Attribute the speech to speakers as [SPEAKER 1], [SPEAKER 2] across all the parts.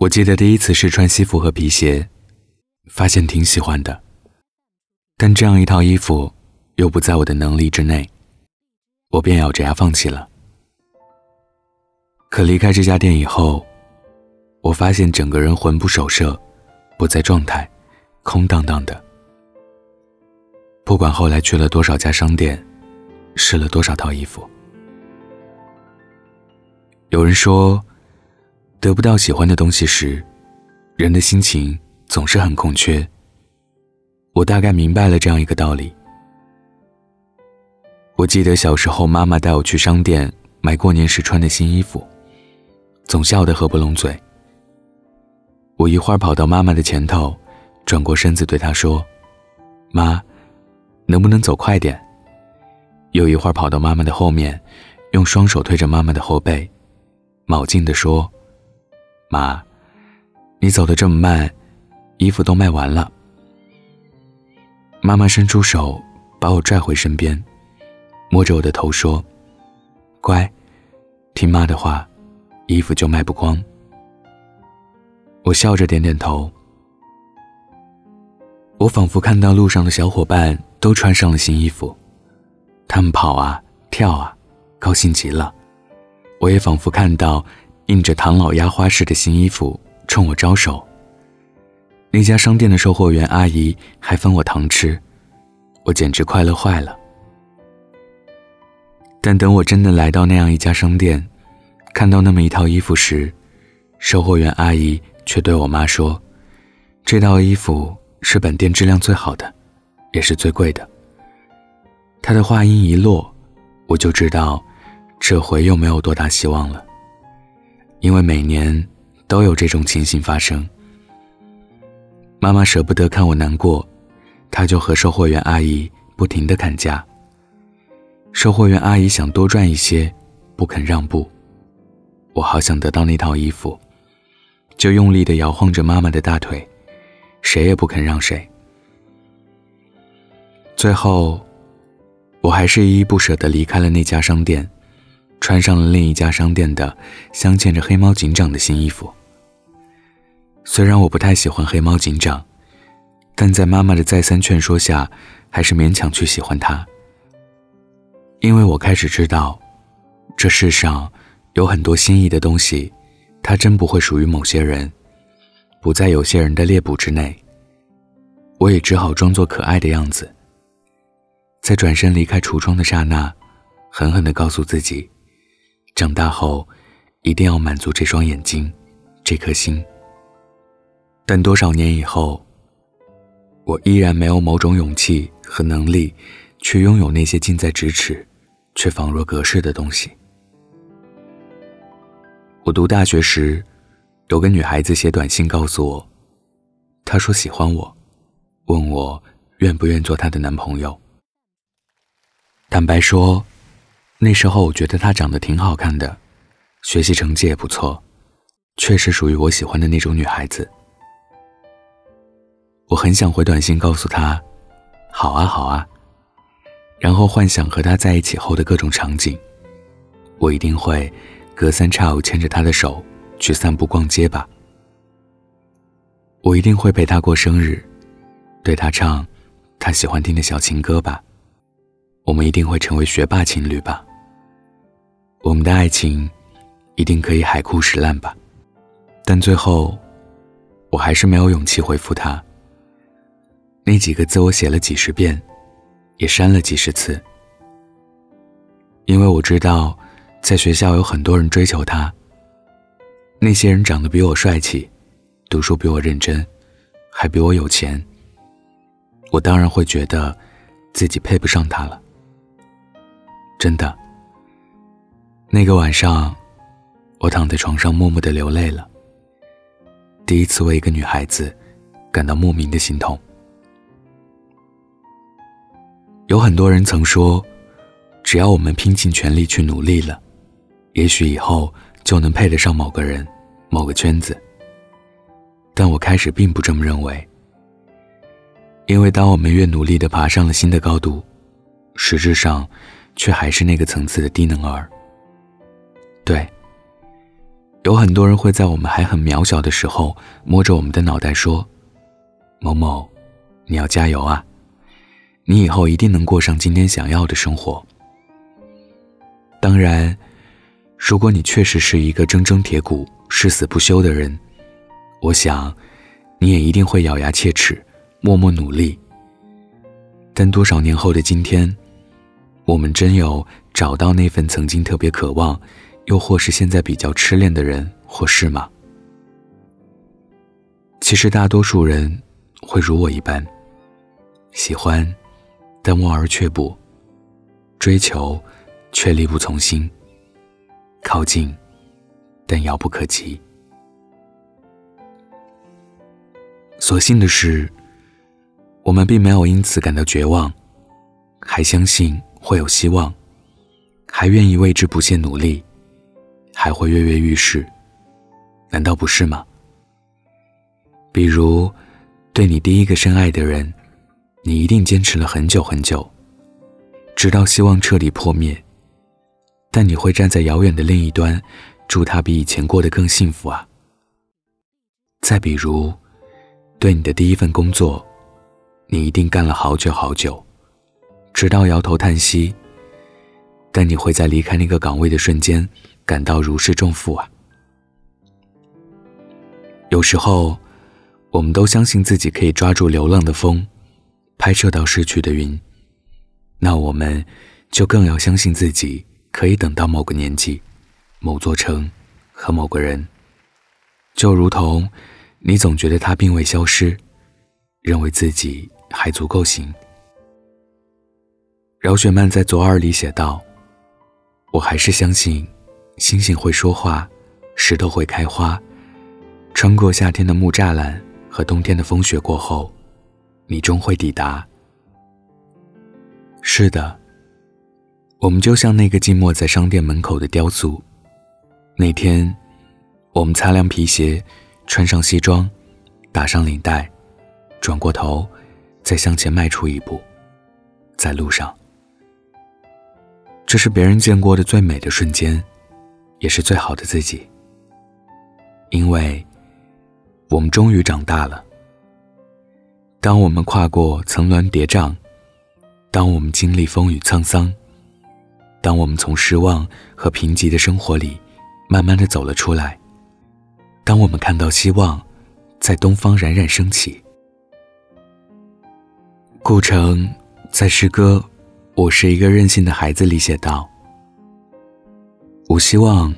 [SPEAKER 1] 我记得第一次试穿西服和皮鞋，发现挺喜欢的。但这样一套衣服又不在我的能力之内，我便咬着牙放弃了。可离开这家店以后，我发现整个人魂不守舍，不在状态，空荡荡的。不管后来去了多少家商店，试了多少套衣服，有人说。得不到喜欢的东西时，人的心情总是很空缺。我大概明白了这样一个道理。我记得小时候，妈妈带我去商店买过年时穿的新衣服，总笑得合不拢嘴。我一会儿跑到妈妈的前头，转过身子对她说：“妈，能不能走快点？”又一会儿跑到妈妈的后面，用双手推着妈妈的后背，卯劲地说。妈，你走的这么慢，衣服都卖完了。妈妈伸出手把我拽回身边，摸着我的头说：“乖，听妈的话，衣服就卖不光。”我笑着点点头。我仿佛看到路上的小伙伴都穿上了新衣服，他们跑啊跳啊，高兴极了。我也仿佛看到。印着唐老鸭花式的新衣服冲我招手。那家商店的售货员阿姨还分我糖吃，我简直快乐坏了。但等我真的来到那样一家商店，看到那么一套衣服时，售货员阿姨却对我妈说：“这套衣服是本店质量最好的，也是最贵的。”她的话音一落，我就知道，这回又没有多大希望了。因为每年都有这种情形发生，妈妈舍不得看我难过，她就和售货员阿姨不停的砍价。售货员阿姨想多赚一些，不肯让步。我好想得到那套衣服，就用力的摇晃着妈妈的大腿，谁也不肯让谁。最后，我还是依依不舍的离开了那家商店。穿上了另一家商店的镶嵌着黑猫警长的新衣服。虽然我不太喜欢黑猫警长，但在妈妈的再三劝说下，还是勉强去喜欢他。因为我开始知道，这世上有很多心仪的东西，它真不会属于某些人，不在有些人的猎捕之内。我也只好装作可爱的样子，在转身离开橱窗的刹那，狠狠地告诉自己。长大后，一定要满足这双眼睛，这颗心。但多少年以后，我依然没有某种勇气和能力，去拥有那些近在咫尺，却仿若隔世的东西。我读大学时，有个女孩子写短信告诉我，她说喜欢我，问我愿不愿做她的男朋友。坦白说。那时候我觉得她长得挺好看的，学习成绩也不错，确实属于我喜欢的那种女孩子。我很想回短信告诉她，好啊好啊，然后幻想和她在一起后的各种场景。我一定会隔三差五牵着她的手去散步逛街吧。我一定会陪她过生日，对她唱她喜欢听的小情歌吧。我们一定会成为学霸情侣吧。我们的爱情一定可以海枯石烂吧？但最后，我还是没有勇气回复他。那几个字我写了几十遍，也删了几十次，因为我知道，在学校有很多人追求他。那些人长得比我帅气，读书比我认真，还比我有钱。我当然会觉得自己配不上他了。真的。那个晚上，我躺在床上默默的流泪了。第一次为一个女孩子感到莫名的心痛。有很多人曾说，只要我们拼尽全力去努力了，也许以后就能配得上某个人、某个圈子。但我开始并不这么认为，因为当我们越努力的爬上了新的高度，实质上却还是那个层次的低能儿。对，有很多人会在我们还很渺小的时候，摸着我们的脑袋说：“某某，你要加油啊！你以后一定能过上今天想要的生活。”当然，如果你确实是一个铮铮铁骨、誓死不休的人，我想，你也一定会咬牙切齿，默默努力。但多少年后的今天，我们真有找到那份曾经特别渴望？又或是现在比较痴恋的人或事吗？其实大多数人会如我一般，喜欢，但望而却步；追求，却力不从心；靠近，但遥不可及。所幸的是，我们并没有因此感到绝望，还相信会有希望，还愿意为之不懈努力。还会跃跃欲试，难道不是吗？比如，对你第一个深爱的人，你一定坚持了很久很久，直到希望彻底破灭。但你会站在遥远的另一端，祝他比以前过得更幸福啊。再比如，对你的第一份工作，你一定干了好久好久，直到摇头叹息。但你会在离开那个岗位的瞬间。感到如释重负啊！有时候，我们都相信自己可以抓住流浪的风，拍摄到逝去的云。那我们就更要相信自己可以等到某个年纪、某座城和某个人。就如同你总觉得他并未消失，认为自己还足够行。饶雪漫在《左耳》里写道：“我还是相信。”星星会说话，石头会开花。穿过夏天的木栅栏和冬天的风雪过后，你终会抵达。是的，我们就像那个静默在商店门口的雕塑。那天，我们擦亮皮鞋，穿上西装，打上领带，转过头，再向前迈出一步，在路上。这是别人见过的最美的瞬间。也是最好的自己，因为我们终于长大了。当我们跨过层峦叠嶂，当我们经历风雨沧桑，当我们从失望和贫瘠的生活里慢慢的走了出来，当我们看到希望在东方冉冉升起，顾城在诗歌《我是一个任性的孩子》里写道。我希望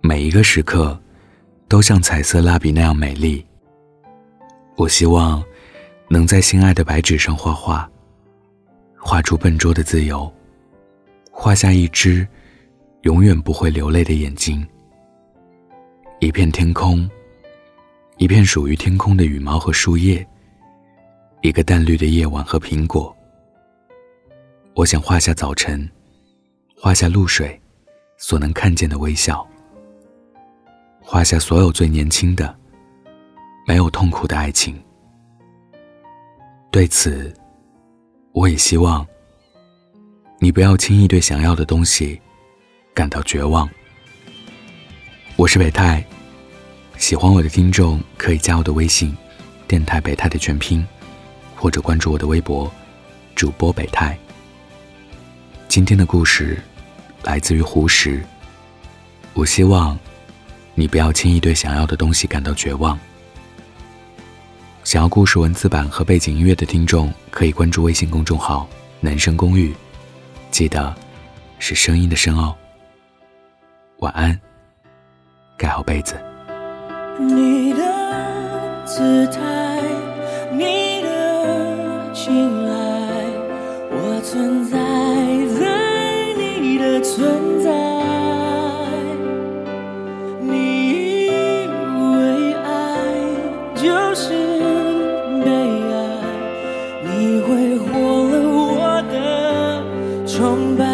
[SPEAKER 1] 每一个时刻都像彩色蜡笔那样美丽。我希望能在心爱的白纸上画画，画出笨拙的自由，画下一只永远不会流泪的眼睛，一片天空，一片属于天空的羽毛和树叶，一个淡绿的夜晚和苹果。我想画下早晨，画下露水。所能看见的微笑，画下所有最年轻的、没有痛苦的爱情。对此，我也希望你不要轻易对想要的东西感到绝望。我是北泰，喜欢我的听众可以加我的微信“电台北泰”的全拼，或者关注我的微博“主播北泰”。今天的故事。来自于胡石。我希望你不要轻易对想要的东西感到绝望。想要故事文字版和背景音乐的听众，可以关注微信公众号“男生公寓”，记得是声音的声哦。晚安，盖好被子。你的姿态，你的青睐，我存在。崇拜。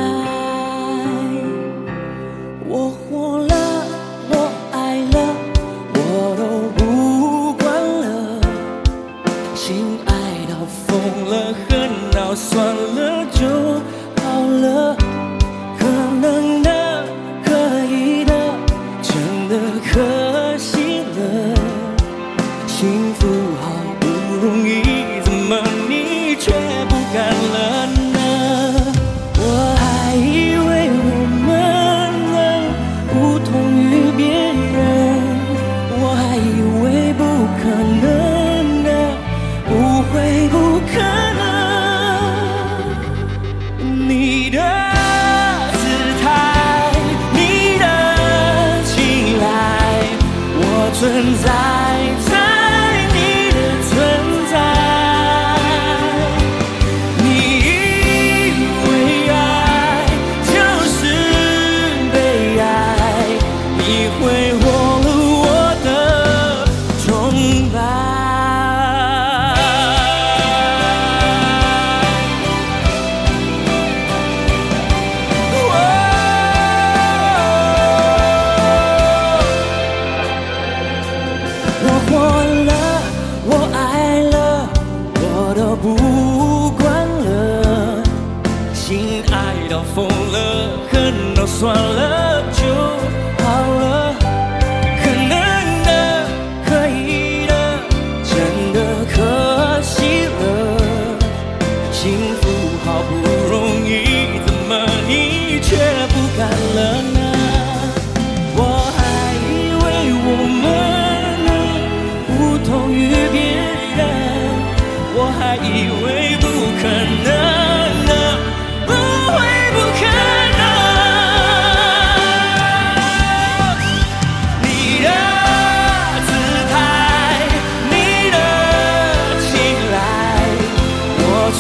[SPEAKER 2] 存在。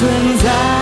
[SPEAKER 2] 存在。